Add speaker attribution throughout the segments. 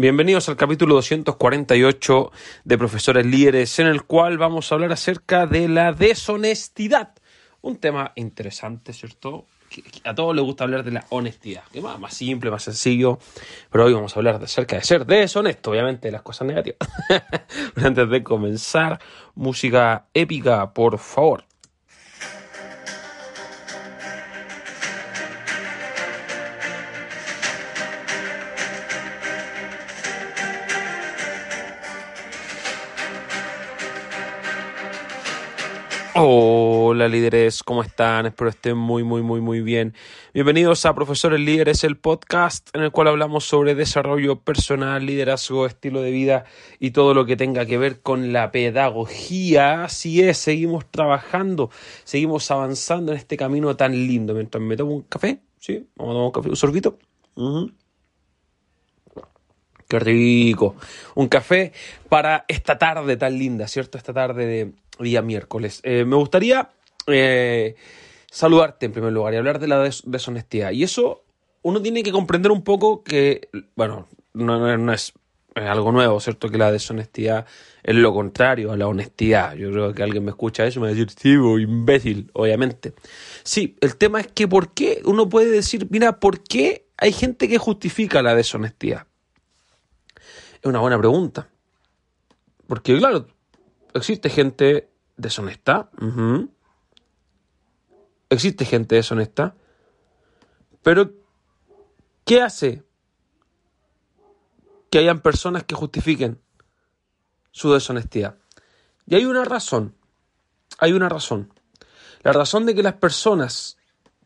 Speaker 1: Bienvenidos al capítulo 248 de Profesores Líderes, en el cual vamos a hablar acerca de la deshonestidad. Un tema interesante, ¿cierto? A todos les gusta hablar de la honestidad, que más, más simple, más sencillo, pero hoy vamos a hablar acerca de ser deshonesto, obviamente de las cosas negativas. Antes de comenzar, música épica, por favor. Hola líderes, ¿cómo están? Espero estén muy, muy, muy, muy bien. Bienvenidos a Profesores Líderes, el podcast en el cual hablamos sobre desarrollo personal, liderazgo, estilo de vida y todo lo que tenga que ver con la pedagogía. Así es, seguimos trabajando, seguimos avanzando en este camino tan lindo. Mientras me tomo un café, ¿sí? Vamos a tomar un café, un sorbito. Qué rico. Un café para esta tarde tan linda, ¿cierto? Esta tarde de día miércoles. Eh, me gustaría eh, saludarte en primer lugar y hablar de la deshonestidad. Y eso uno tiene que comprender un poco que, bueno, no, es algo nuevo, ¿cierto? Que la deshonestidad es lo contrario a la honestidad. Yo creo que alguien me escucha eso y me va a decir, sí, imbécil, obviamente. Sí, el tema es que ¿por qué uno puede decir, mira, ¿por qué hay gente que justifica la deshonestidad? Es una buena pregunta. Porque, claro, existe gente deshonesta. Existe gente deshonesta. Pero, ¿qué hace que hayan personas que justifiquen su deshonestidad? Y hay una razón. Hay una razón. La razón de que las personas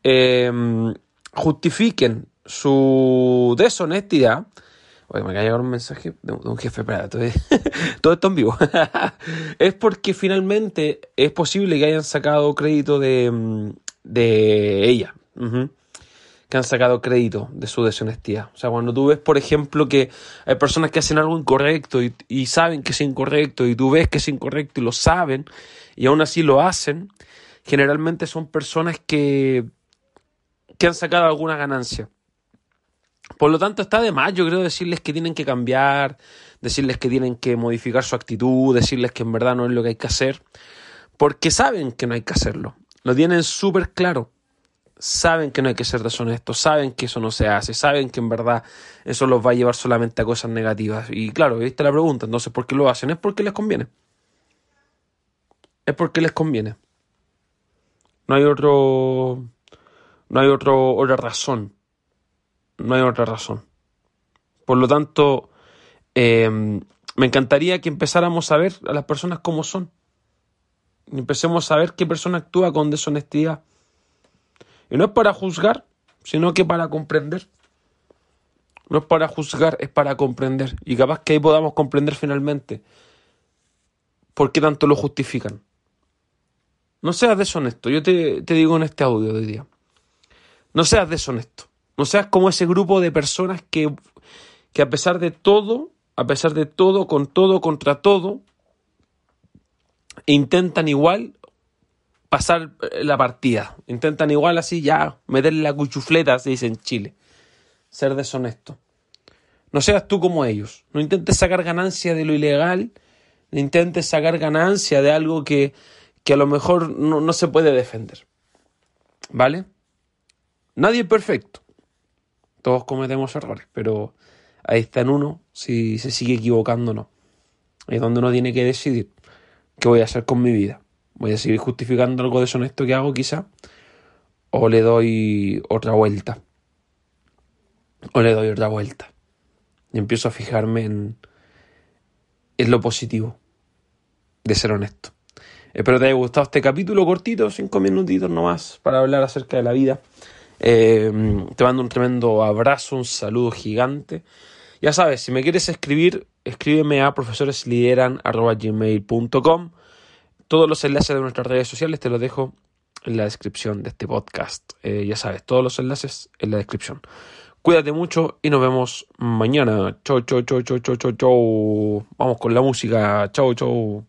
Speaker 1: em, justifiquen su deshonestidad Oye, me acaba de un mensaje de un, jefe, para todo, esto en vivo. es porque finalmente es posible que hayan sacado crédito de, mm, de ella. Que han sacado crédito de su deshonestidad. O sea, cuando tú ves, por ejemplo, que hay personas que hacen algo incorrecto y, y saben que es incorrecto, y tú ves que es incorrecto y lo saben, y aún así lo hacen, generalmente son personas que, que han sacado alguna ganancia. Por lo tanto, está de más, yo creo, decirles que tienen que cambiar, decirles que tienen que modificar su actitud, decirles que en verdad no es lo que hay que hacer, porque saben que no hay que hacerlo. Lo tienen súper claro. Saben que no hay que ser deshonestos, saben que eso no se hace, saben que en verdad eso los va a llevar solamente a cosas negativas. Y claro, viste la pregunta, entonces, ¿por qué lo hacen? Es porque les conviene. Es porque les conviene. No hay otro. No hay otro, otra razón no hay otra razón. Por lo tanto, em, me encantaría que empezáramos a ver a las personas como son. Y empecemos a ver qué persona actúa con deshonestidad. Y no es para juzgar, sino que para comprender. No es para juzgar, es para comprender. Y capaz que ahí podamos comprender finalmente por qué tanto lo justifican. No seas deshonesto. Yo te, te digo en este audio de hoy día. No seas deshonesto. No seas como ese grupo de personas que, que a pesar de todo, a pesar de todo, con todo, contra todo, intentan igual pasar eh, la partida. Intentan igual así ya meterle la cuchufleta, se dice en Chile. Ser deshonesto. No seas tú como ellos. No intentes sacar ganancia de lo ilegal. No intentes sacar ganancia de algo que, que a lo mejor no, no se puede defender. ¿Vale? Nadie es perfecto. Todos cometemos errores, pero ahí está en uno si se sigue equivocando o no. Es donde uno tiene que decidir qué voy a hacer con mi vida. ¿Voy a seguir justificando algo deshonesto que hago quizá? ¿O le doy otra vuelta? ¿O le doy otra vuelta? Y empiezo a fijarme en, en lo positivo de ser honesto. Espero te haya gustado este capítulo cortito, cinco minutitos nomás, para hablar acerca de la vida. Eh, te mando un tremendo abrazo, un saludo gigante. Ya sabes, si me quieres escribir, escríbeme a profesoreslideran.gmail.com. Todos los enlaces de nuestras redes sociales te los dejo en la descripción de este podcast. Eh, ya sabes, todos los enlaces en la descripción. Cuídate mucho y nos vemos mañana. Chau, chau, chau, chau, chau, chau, chau. Vamos con la música. Chau, chau.